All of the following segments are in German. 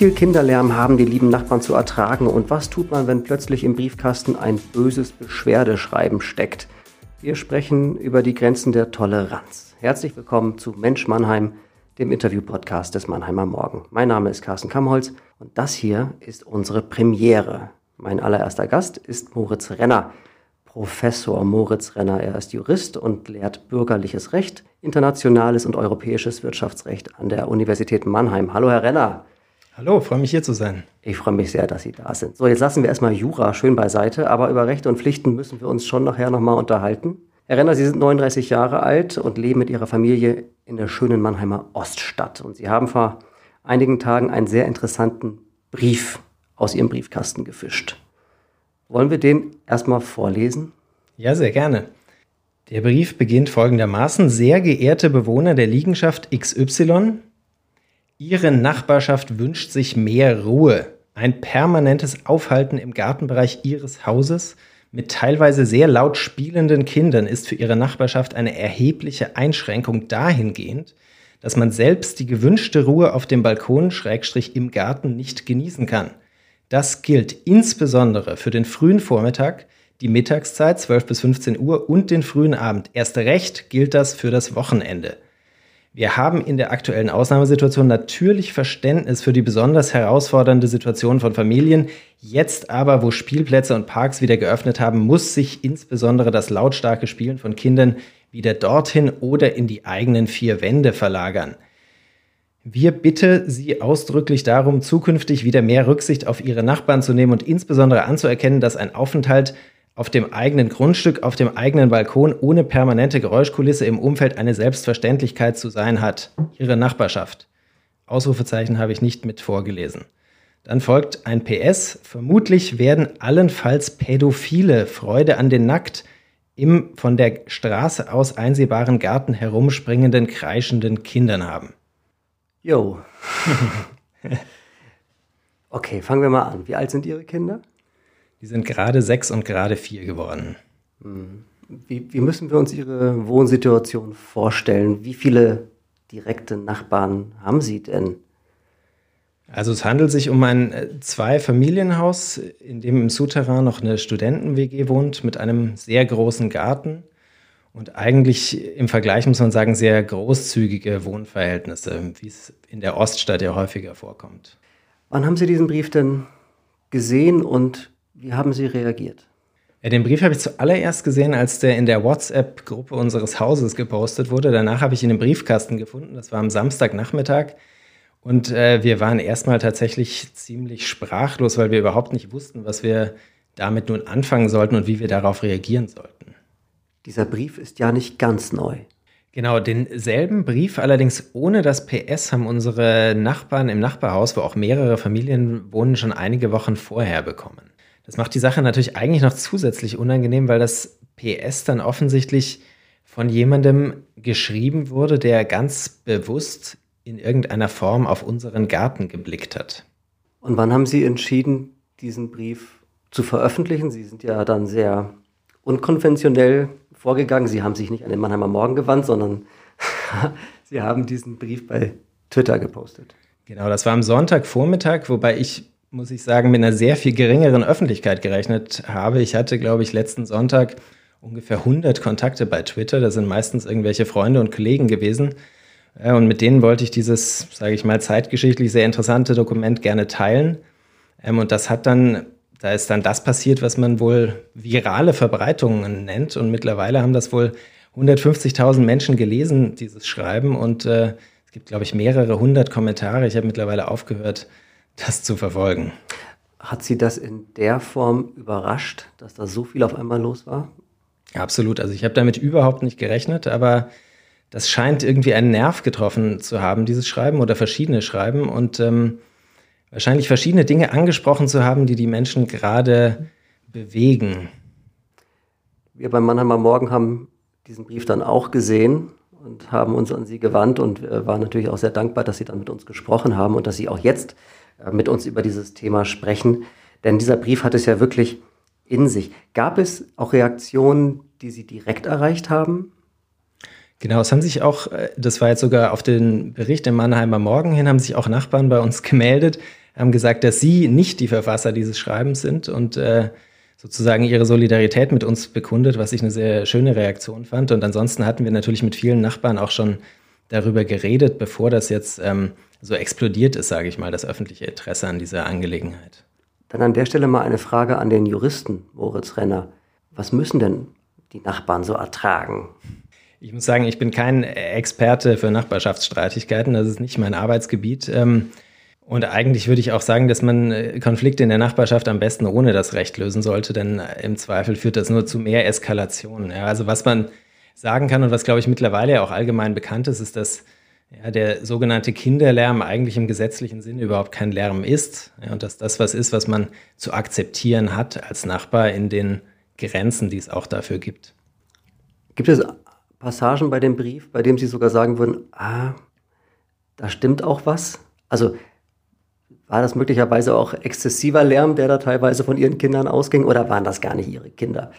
viel Kinderlärm haben die lieben Nachbarn zu ertragen und was tut man, wenn plötzlich im Briefkasten ein böses Beschwerdeschreiben steckt? Wir sprechen über die Grenzen der Toleranz. Herzlich willkommen zu Mensch Mannheim, dem Interview-Podcast des Mannheimer Morgen. Mein Name ist Carsten Kamholz und das hier ist unsere Premiere. Mein allererster Gast ist Moritz Renner. Professor Moritz Renner. Er ist Jurist und lehrt bürgerliches Recht, internationales und europäisches Wirtschaftsrecht an der Universität Mannheim. Hallo, Herr Renner. Hallo, freue mich hier zu sein. Ich freue mich sehr, dass Sie da sind. So, jetzt lassen wir erstmal Jura schön beiseite, aber über Rechte und Pflichten müssen wir uns schon nachher nochmal unterhalten. Herr Renner, Sie sind 39 Jahre alt und leben mit Ihrer Familie in der schönen Mannheimer Oststadt. Und Sie haben vor einigen Tagen einen sehr interessanten Brief aus Ihrem Briefkasten gefischt. Wollen wir den erstmal vorlesen? Ja, sehr gerne. Der Brief beginnt folgendermaßen. Sehr geehrte Bewohner der Liegenschaft XY, Ihre Nachbarschaft wünscht sich mehr Ruhe. Ein permanentes Aufhalten im Gartenbereich Ihres Hauses mit teilweise sehr laut spielenden Kindern ist für Ihre Nachbarschaft eine erhebliche Einschränkung dahingehend, dass man selbst die gewünschte Ruhe auf dem Balkon schrägstrich im Garten nicht genießen kann. Das gilt insbesondere für den frühen Vormittag, die Mittagszeit 12 bis 15 Uhr und den frühen Abend. Erst recht gilt das für das Wochenende. Wir haben in der aktuellen Ausnahmesituation natürlich Verständnis für die besonders herausfordernde Situation von Familien. Jetzt aber, wo Spielplätze und Parks wieder geöffnet haben, muss sich insbesondere das lautstarke Spielen von Kindern wieder dorthin oder in die eigenen vier Wände verlagern. Wir bitten Sie ausdrücklich darum, zukünftig wieder mehr Rücksicht auf Ihre Nachbarn zu nehmen und insbesondere anzuerkennen, dass ein Aufenthalt auf dem eigenen Grundstück, auf dem eigenen Balkon ohne permanente Geräuschkulisse im Umfeld eine Selbstverständlichkeit zu sein hat. Ihre Nachbarschaft. Ausrufezeichen habe ich nicht mit vorgelesen. Dann folgt ein PS. Vermutlich werden allenfalls Pädophile Freude an den nackt im von der Straße aus einsehbaren Garten herumspringenden, kreischenden Kindern haben. Jo. okay, fangen wir mal an. Wie alt sind Ihre Kinder? Die sind gerade sechs und gerade vier geworden. Hm. Wie, wie müssen wir uns Ihre Wohnsituation vorstellen? Wie viele direkte Nachbarn haben Sie denn? Also es handelt sich um ein äh, Zwei-Familienhaus, in dem im Souterrain noch eine Studenten-WG wohnt mit einem sehr großen Garten und eigentlich im Vergleich muss man sagen, sehr großzügige Wohnverhältnisse, wie es in der Oststadt ja häufiger vorkommt. Wann haben Sie diesen Brief denn gesehen und wie haben Sie reagiert? Den Brief habe ich zuallererst gesehen, als der in der WhatsApp-Gruppe unseres Hauses gepostet wurde. Danach habe ich ihn im Briefkasten gefunden. Das war am Samstagnachmittag. Und äh, wir waren erstmal tatsächlich ziemlich sprachlos, weil wir überhaupt nicht wussten, was wir damit nun anfangen sollten und wie wir darauf reagieren sollten. Dieser Brief ist ja nicht ganz neu. Genau, denselben Brief, allerdings ohne das PS, haben unsere Nachbarn im Nachbarhaus, wo auch mehrere Familien wohnen, schon einige Wochen vorher bekommen. Das macht die Sache natürlich eigentlich noch zusätzlich unangenehm, weil das PS dann offensichtlich von jemandem geschrieben wurde, der ganz bewusst in irgendeiner Form auf unseren Garten geblickt hat. Und wann haben Sie entschieden, diesen Brief zu veröffentlichen? Sie sind ja dann sehr unkonventionell vorgegangen. Sie haben sich nicht an den Mannheimer Morgen gewandt, sondern Sie haben diesen Brief bei Twitter gepostet. Genau, das war am Sonntagvormittag, wobei ich, muss ich sagen, mit einer sehr viel geringeren Öffentlichkeit gerechnet habe. Ich hatte, glaube ich, letzten Sonntag ungefähr 100 Kontakte bei Twitter. Das sind meistens irgendwelche Freunde und Kollegen gewesen. Und mit denen wollte ich dieses, sage ich mal, zeitgeschichtlich sehr interessante Dokument gerne teilen. Ähm, und das hat dann da ist dann das passiert, was man wohl virale Verbreitungen nennt. Und mittlerweile haben das wohl 150.000 Menschen gelesen, dieses Schreiben. Und äh, es gibt, glaube ich, mehrere hundert Kommentare. Ich habe mittlerweile aufgehört, das zu verfolgen. Hat Sie das in der Form überrascht, dass da so viel auf einmal los war? Absolut. Also ich habe damit überhaupt nicht gerechnet, aber das scheint irgendwie einen Nerv getroffen zu haben, dieses Schreiben oder verschiedene Schreiben. Und ähm, wahrscheinlich verschiedene Dinge angesprochen zu haben, die die Menschen gerade bewegen. Wir beim Mannheimer Morgen haben diesen Brief dann auch gesehen und haben uns an Sie gewandt und waren natürlich auch sehr dankbar, dass Sie dann mit uns gesprochen haben und dass Sie auch jetzt äh, mit uns über dieses Thema sprechen. Denn dieser Brief hat es ja wirklich in sich. Gab es auch Reaktionen, die Sie direkt erreicht haben? Genau, es haben sich auch, äh, das war jetzt sogar auf den Bericht im Mannheimer Morgen hin, haben sich auch Nachbarn bei uns gemeldet, haben gesagt, dass sie nicht die Verfasser dieses Schreibens sind und äh, sozusagen ihre Solidarität mit uns bekundet, was ich eine sehr schöne Reaktion fand. Und ansonsten hatten wir natürlich mit vielen Nachbarn auch schon darüber geredet, bevor das jetzt ähm, so explodiert ist, sage ich mal, das öffentliche Interesse an dieser Angelegenheit. Dann an der Stelle mal eine Frage an den Juristen, Moritz Renner. Was müssen denn die Nachbarn so ertragen? Ich muss sagen, ich bin kein Experte für Nachbarschaftsstreitigkeiten. Das ist nicht mein Arbeitsgebiet. Ähm, und eigentlich würde ich auch sagen, dass man äh, Konflikte in der Nachbarschaft am besten ohne das Recht lösen sollte, denn äh, im Zweifel führt das nur zu mehr Eskalation. Also was man sagen kann und was, glaube ich, mittlerweile auch allgemein bekannt ist, ist, dass ja, der sogenannte Kinderlärm eigentlich im gesetzlichen Sinne überhaupt kein Lärm ist ja, und dass das was ist, was man zu akzeptieren hat als Nachbar in den Grenzen, die es auch dafür gibt. Gibt es Passagen bei dem Brief, bei dem Sie sogar sagen würden, ah, da stimmt auch was? Also war das möglicherweise auch exzessiver Lärm, der da teilweise von Ihren Kindern ausging, oder waren das gar nicht Ihre Kinder?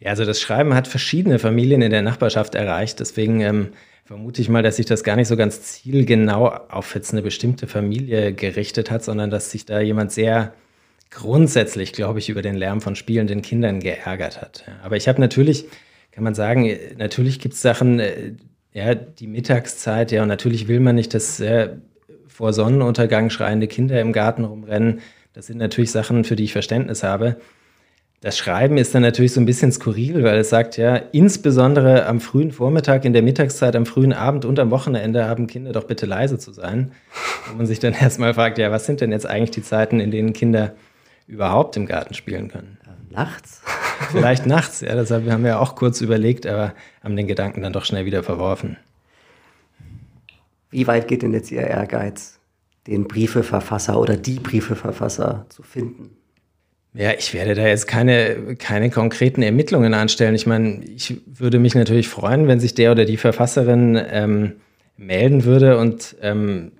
Ja, also das Schreiben hat verschiedene Familien in der Nachbarschaft erreicht. Deswegen ähm, vermute ich mal, dass sich das gar nicht so ganz zielgenau auf jetzt eine bestimmte Familie gerichtet hat, sondern dass sich da jemand sehr grundsätzlich, glaube ich, über den Lärm von spielenden Kindern geärgert hat. Aber ich habe natürlich, kann man sagen, natürlich gibt es Sachen, äh, ja, die Mittagszeit, ja, und natürlich will man nicht, dass äh, vor Sonnenuntergang schreiende Kinder im Garten rumrennen. Das sind natürlich Sachen, für die ich Verständnis habe. Das Schreiben ist dann natürlich so ein bisschen skurril, weil es sagt ja, insbesondere am frühen Vormittag, in der Mittagszeit, am frühen Abend und am Wochenende haben Kinder doch bitte leise zu sein. Wo man sich dann erstmal fragt, ja, was sind denn jetzt eigentlich die Zeiten, in denen Kinder überhaupt im Garten spielen können? Nachts? Vielleicht nachts, ja, das haben wir ja auch kurz überlegt, aber haben den Gedanken dann doch schnell wieder verworfen. Wie weit geht denn jetzt Ihr Ehrgeiz, den Briefeverfasser oder die Briefeverfasser zu finden? Ja, ich werde da jetzt keine, keine konkreten Ermittlungen anstellen. Ich meine, ich würde mich natürlich freuen, wenn sich der oder die Verfasserin ähm, melden würde und ähm,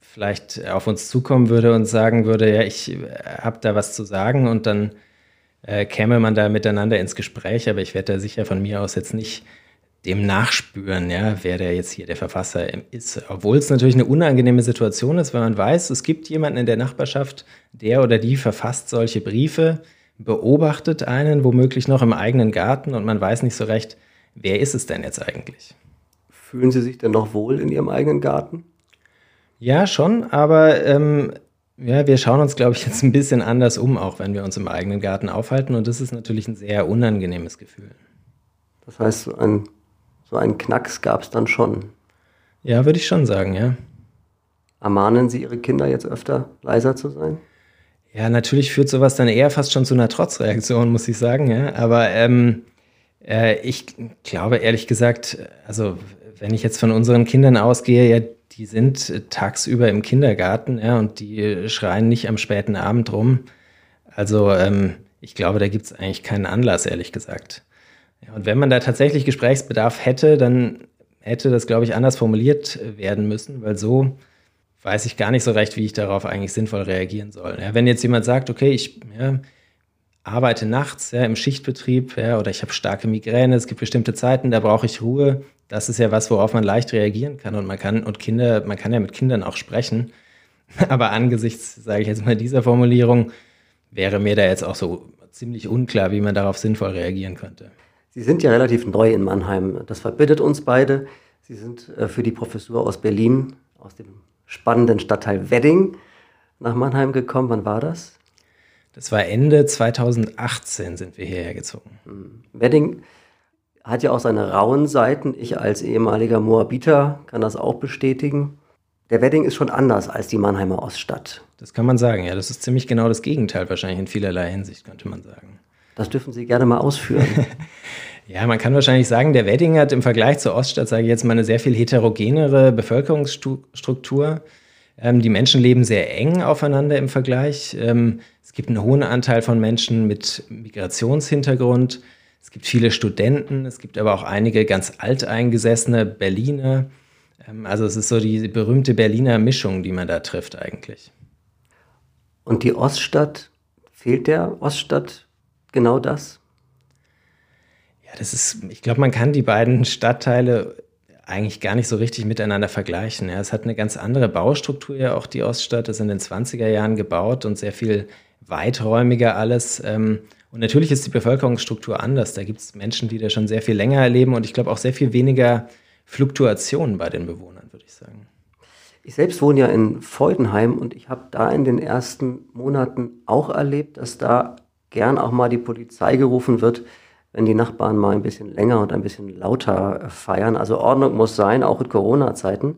vielleicht auf uns zukommen würde und sagen würde, ja, ich habe da was zu sagen und dann äh, käme man da miteinander ins Gespräch, aber ich werde da sicher von mir aus jetzt nicht dem nachspüren, ja, wer der jetzt hier der Verfasser ist. Obwohl es natürlich eine unangenehme Situation ist, wenn man weiß, es gibt jemanden in der Nachbarschaft, der oder die verfasst solche Briefe, beobachtet einen, womöglich noch im eigenen Garten und man weiß nicht so recht, wer ist es denn jetzt eigentlich? Fühlen Sie sich denn noch wohl in Ihrem eigenen Garten? Ja, schon, aber ähm, ja, wir schauen uns, glaube ich, jetzt ein bisschen anders um, auch wenn wir uns im eigenen Garten aufhalten und das ist natürlich ein sehr unangenehmes Gefühl. Das heißt, ein so einen Knacks gab es dann schon. Ja, würde ich schon sagen, ja. Ermahnen Sie Ihre Kinder jetzt öfter leiser zu sein? Ja, natürlich führt sowas dann eher fast schon zu einer Trotzreaktion, muss ich sagen, ja. Aber ähm, äh, ich glaube ehrlich gesagt, also wenn ich jetzt von unseren Kindern ausgehe, ja, die sind tagsüber im Kindergarten, ja, und die schreien nicht am späten Abend rum. Also ähm, ich glaube, da gibt es eigentlich keinen Anlass, ehrlich gesagt. Ja, und wenn man da tatsächlich Gesprächsbedarf hätte, dann hätte das, glaube ich, anders formuliert werden müssen, weil so weiß ich gar nicht so recht, wie ich darauf eigentlich sinnvoll reagieren soll. Ja, wenn jetzt jemand sagt, okay, ich ja, arbeite nachts ja, im Schichtbetrieb oder ich habe starke Migräne, es gibt bestimmte Zeiten, da brauche ich Ruhe, das ist ja was, worauf man leicht reagieren kann und man kann und Kinder, man kann ja mit Kindern auch sprechen. Aber angesichts, sage ich jetzt mal, dieser Formulierung wäre mir da jetzt auch so ziemlich unklar, wie man darauf sinnvoll reagieren könnte. Sie sind ja relativ neu in Mannheim. Das verbindet uns beide. Sie sind äh, für die Professur aus Berlin, aus dem spannenden Stadtteil Wedding, nach Mannheim gekommen. Wann war das? Das war Ende 2018 sind wir hierher gezogen. Hm. Wedding hat ja auch seine rauen Seiten. Ich als ehemaliger Moabiter kann das auch bestätigen. Der Wedding ist schon anders als die Mannheimer Oststadt. Das kann man sagen, ja. Das ist ziemlich genau das Gegenteil wahrscheinlich in vielerlei Hinsicht, könnte man sagen. Das dürfen Sie gerne mal ausführen. ja, man kann wahrscheinlich sagen, der Wedding hat im Vergleich zur Oststadt, sage ich jetzt mal, eine sehr viel heterogenere Bevölkerungsstruktur. Ähm, die Menschen leben sehr eng aufeinander im Vergleich. Ähm, es gibt einen hohen Anteil von Menschen mit Migrationshintergrund. Es gibt viele Studenten. Es gibt aber auch einige ganz alteingesessene Berliner. Ähm, also es ist so die berühmte Berliner Mischung, die man da trifft eigentlich. Und die Oststadt, fehlt der Oststadt genau das? Ja, das ist, ich glaube, man kann die beiden Stadtteile eigentlich gar nicht so richtig miteinander vergleichen. Ja, es hat eine ganz andere Baustruktur ja auch die Oststadt. Ist in den 20er Jahren gebaut und sehr viel weiträumiger alles. Ähm, und natürlich ist die Bevölkerungsstruktur anders. Da gibt es Menschen, die da schon sehr viel länger erleben und ich glaube auch sehr viel weniger Fluktuationen bei den Bewohnern, würde ich sagen. Ich selbst wohne ja in Feudenheim und ich habe da in den ersten Monaten auch erlebt, dass da gern auch mal die Polizei gerufen wird, wenn die Nachbarn mal ein bisschen länger und ein bisschen lauter feiern. Also Ordnung muss sein, auch in Corona-Zeiten.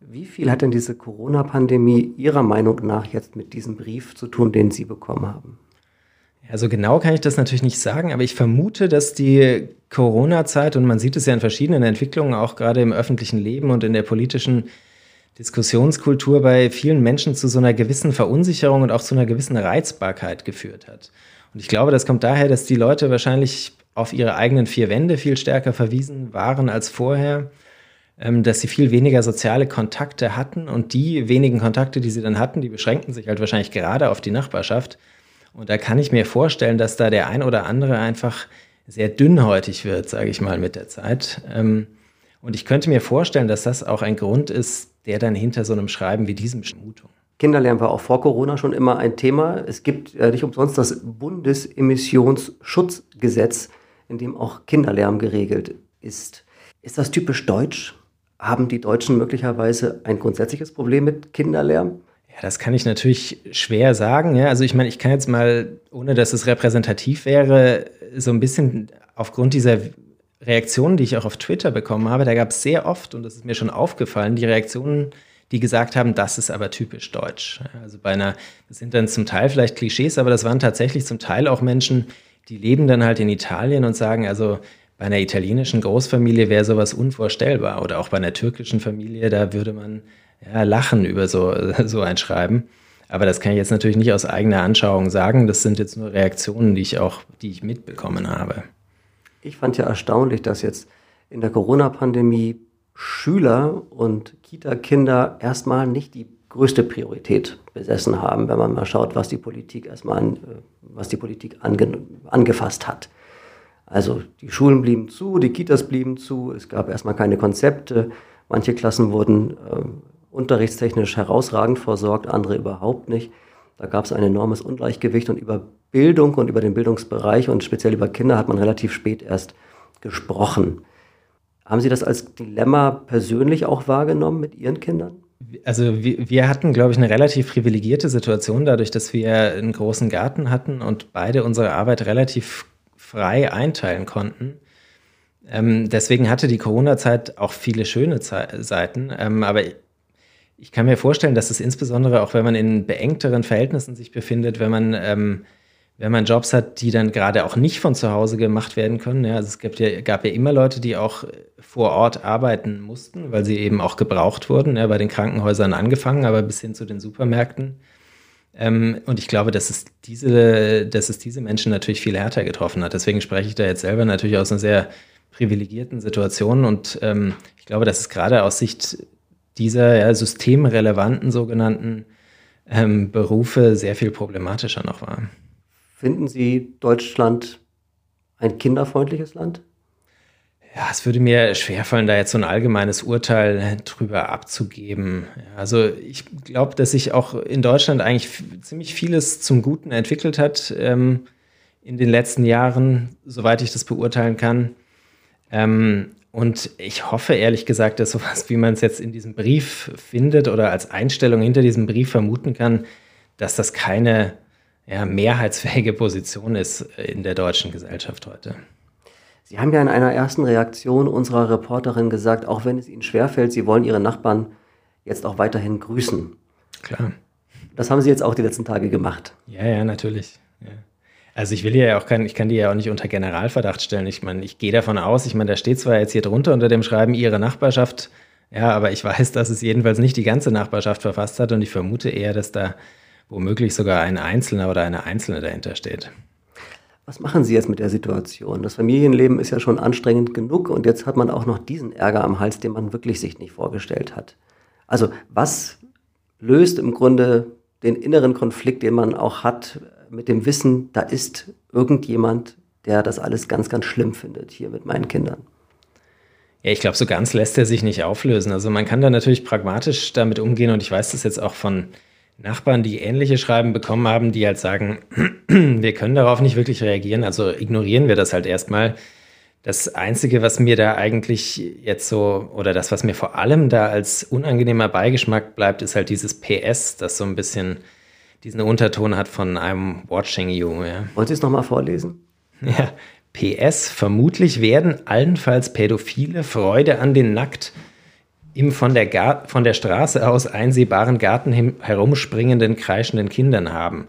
Wie viel hat denn diese Corona-Pandemie Ihrer Meinung nach jetzt mit diesem Brief zu tun, den Sie bekommen haben? Also genau kann ich das natürlich nicht sagen, aber ich vermute, dass die Corona-Zeit, und man sieht es ja in verschiedenen Entwicklungen, auch gerade im öffentlichen Leben und in der politischen Diskussionskultur bei vielen Menschen zu so einer gewissen Verunsicherung und auch zu einer gewissen Reizbarkeit geführt hat. Und ich glaube, das kommt daher, dass die Leute wahrscheinlich auf ihre eigenen vier Wände viel stärker verwiesen waren als vorher, ähm, dass sie viel weniger soziale Kontakte hatten und die wenigen Kontakte, die sie dann hatten, die beschränkten sich halt wahrscheinlich gerade auf die Nachbarschaft. Und da kann ich mir vorstellen, dass da der ein oder andere einfach sehr dünnhäutig wird, sage ich mal, mit der Zeit. Ähm, und ich könnte mir vorstellen, dass das auch ein Grund ist, der dann hinter so einem Schreiben wie diesem Schmutung. Kinderlärm war auch vor Corona schon immer ein Thema. Es gibt äh, nicht umsonst das Bundesemissionsschutzgesetz, in dem auch Kinderlärm geregelt ist. Ist das typisch deutsch? Haben die Deutschen möglicherweise ein grundsätzliches Problem mit Kinderlärm? Ja, das kann ich natürlich schwer sagen. Ja, also ich meine, ich kann jetzt mal, ohne dass es repräsentativ wäre, so ein bisschen aufgrund dieser Reaktionen, die ich auch auf Twitter bekommen habe, da gab es sehr oft, und das ist mir schon aufgefallen, die Reaktionen, die gesagt haben, das ist aber typisch deutsch. Also bei einer, das sind dann zum Teil vielleicht Klischees, aber das waren tatsächlich zum Teil auch Menschen, die leben dann halt in Italien und sagen, also bei einer italienischen Großfamilie wäre sowas unvorstellbar. Oder auch bei einer türkischen Familie, da würde man ja, lachen über so, so ein Schreiben. Aber das kann ich jetzt natürlich nicht aus eigener Anschauung sagen. Das sind jetzt nur Reaktionen, die ich auch, die ich mitbekommen habe. Ich fand ja erstaunlich, dass jetzt in der Corona-Pandemie Schüler und Kita-Kinder erstmal nicht die größte Priorität besessen haben, wenn man mal schaut, was die Politik erstmal an, äh, was die Politik ange, angefasst hat. Also die Schulen blieben zu, die Kitas blieben zu, es gab erstmal keine Konzepte, manche Klassen wurden äh, unterrichtstechnisch herausragend versorgt, andere überhaupt nicht. Da gab es ein enormes Ungleichgewicht und über Bildung und über den Bildungsbereich und speziell über Kinder hat man relativ spät erst gesprochen. Haben Sie das als Dilemma persönlich auch wahrgenommen mit Ihren Kindern? Also wir, wir hatten, glaube ich, eine relativ privilegierte Situation dadurch, dass wir einen großen Garten hatten und beide unsere Arbeit relativ frei einteilen konnten. Ähm, deswegen hatte die Corona-Zeit auch viele schöne Ze Seiten. Ähm, aber ich kann mir vorstellen, dass es insbesondere auch, wenn man in beengteren Verhältnissen sich befindet, wenn man, ähm, wenn man Jobs hat, die dann gerade auch nicht von zu Hause gemacht werden können. Ja, also es gab ja, gab ja immer Leute, die auch vor Ort arbeiten mussten, weil sie eben auch gebraucht wurden, ja, bei den Krankenhäusern angefangen, aber bis hin zu den Supermärkten. Ähm, und ich glaube, dass es, diese, dass es diese Menschen natürlich viel härter getroffen hat. Deswegen spreche ich da jetzt selber natürlich aus einer sehr privilegierten Situation und ähm, ich glaube, dass es gerade aus Sicht dieser ja, systemrelevanten sogenannten ähm, Berufe sehr viel problematischer noch war. Finden Sie Deutschland ein kinderfreundliches Land? Ja, es würde mir schwerfallen, da jetzt so ein allgemeines Urteil drüber abzugeben. also ich glaube, dass sich auch in Deutschland eigentlich ziemlich vieles zum Guten entwickelt hat ähm, in den letzten Jahren, soweit ich das beurteilen kann. Ähm, und ich hoffe ehrlich gesagt, dass sowas, wie man es jetzt in diesem Brief findet oder als Einstellung hinter diesem Brief vermuten kann, dass das keine ja, mehrheitsfähige Position ist in der deutschen Gesellschaft heute. Sie haben ja in einer ersten Reaktion unserer Reporterin gesagt, auch wenn es Ihnen schwerfällt, Sie wollen Ihre Nachbarn jetzt auch weiterhin grüßen. Klar. Das haben Sie jetzt auch die letzten Tage gemacht. Ja, ja, natürlich. Ja. Also ich will ja auch kein, ich kann die ja auch nicht unter Generalverdacht stellen. Ich meine, ich gehe davon aus, ich meine, da steht zwar jetzt hier drunter unter dem Schreiben Ihre Nachbarschaft, ja, aber ich weiß, dass es jedenfalls nicht die ganze Nachbarschaft verfasst hat und ich vermute eher, dass da womöglich sogar ein Einzelner oder eine Einzelne dahinter steht. Was machen Sie jetzt mit der Situation? Das Familienleben ist ja schon anstrengend genug und jetzt hat man auch noch diesen Ärger am Hals, den man wirklich sich nicht vorgestellt hat. Also was löst im Grunde den inneren Konflikt, den man auch hat, mit dem Wissen, da ist irgendjemand, der das alles ganz, ganz schlimm findet hier mit meinen Kindern. Ja, ich glaube, so ganz lässt er sich nicht auflösen. Also man kann da natürlich pragmatisch damit umgehen und ich weiß das jetzt auch von Nachbarn, die ähnliche Schreiben bekommen haben, die halt sagen, wir können darauf nicht wirklich reagieren, also ignorieren wir das halt erstmal. Das Einzige, was mir da eigentlich jetzt so, oder das, was mir vor allem da als unangenehmer Beigeschmack bleibt, ist halt dieses PS, das so ein bisschen diesen Unterton hat von einem Watching You. Ja. Wollen Sie es nochmal vorlesen? Ja, PS, vermutlich werden allenfalls Pädophile Freude an den nackt im von der, Gar von der Straße aus einsehbaren Garten herumspringenden, kreischenden Kindern haben.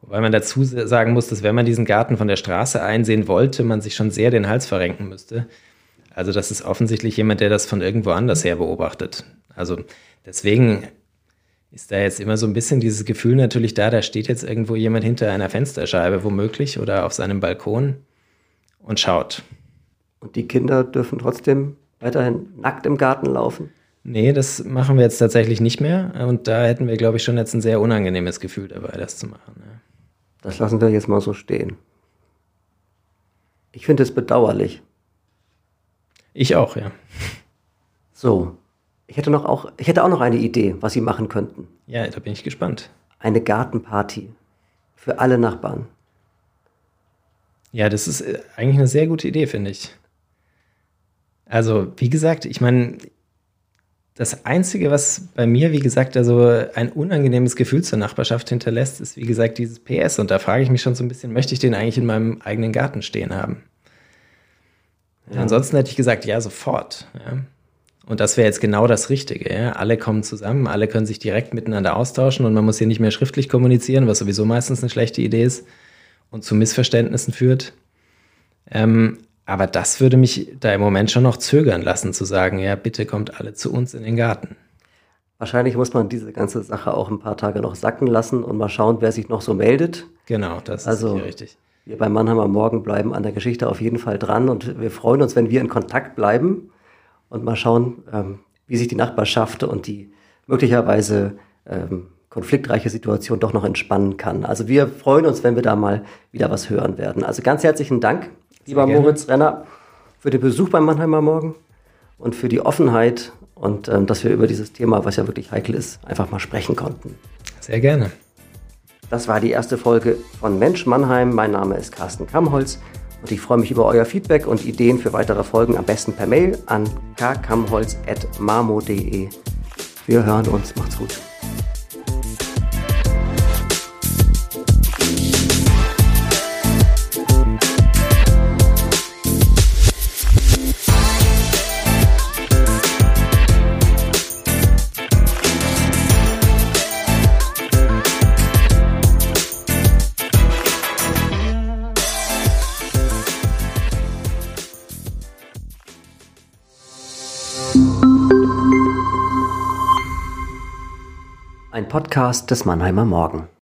Wobei man dazu sagen muss, dass wenn man diesen Garten von der Straße einsehen wollte, man sich schon sehr den Hals verrenken müsste. Also das ist offensichtlich jemand, der das von irgendwo anders her beobachtet. Also deswegen ist da jetzt immer so ein bisschen dieses Gefühl natürlich da, da steht jetzt irgendwo jemand hinter einer Fensterscheibe womöglich oder auf seinem Balkon und schaut. Und die Kinder dürfen trotzdem weiterhin nackt im Garten laufen? Nee, das machen wir jetzt tatsächlich nicht mehr. Und da hätten wir, glaube ich, schon jetzt ein sehr unangenehmes Gefühl dabei, das zu machen. Ja. Das lassen wir jetzt mal so stehen. Ich finde es bedauerlich. Ich auch, ja. So, ich hätte, noch auch, ich hätte auch noch eine Idee, was Sie machen könnten. Ja, da bin ich gespannt. Eine Gartenparty für alle Nachbarn. Ja, das ist äh, eigentlich eine sehr gute Idee, finde ich. Also, wie gesagt, ich meine, das Einzige, was bei mir, wie gesagt, also ein unangenehmes Gefühl zur Nachbarschaft hinterlässt, ist, wie gesagt, dieses PS. Und da frage ich mich schon so ein bisschen, möchte ich den eigentlich in meinem eigenen Garten stehen haben? Ja. Ansonsten hätte ich gesagt, ja, sofort. Ja. Und das wäre jetzt genau das Richtige. Ja. Alle kommen zusammen, alle können sich direkt miteinander austauschen und man muss hier nicht mehr schriftlich kommunizieren, was sowieso meistens eine schlechte Idee ist und zu Missverständnissen führt. Ähm, aber das würde mich da im Moment schon noch zögern lassen, zu sagen, ja, bitte kommt alle zu uns in den Garten. Wahrscheinlich muss man diese ganze Sache auch ein paar Tage noch sacken lassen und mal schauen, wer sich noch so meldet. Genau, das also, ist richtig. Wir beim Mannheimer Morgen bleiben an der Geschichte auf jeden Fall dran und wir freuen uns, wenn wir in Kontakt bleiben und mal schauen, ähm, wie sich die Nachbarschaft und die möglicherweise ähm, konfliktreiche Situation doch noch entspannen kann. Also wir freuen uns, wenn wir da mal wieder was hören werden. Also ganz herzlichen Dank, lieber Moritz Renner, für den Besuch beim Mannheimer Morgen und für die Offenheit und ähm, dass wir über dieses Thema, was ja wirklich heikel ist, einfach mal sprechen konnten. Sehr gerne. Das war die erste Folge von Mensch Mannheim. Mein Name ist Carsten Kamholz und ich freue mich über euer Feedback und Ideen für weitere Folgen am besten per Mail an kkamholz.mamo.de. Wir hören uns. Macht's gut. Podcast des Mannheimer Morgen.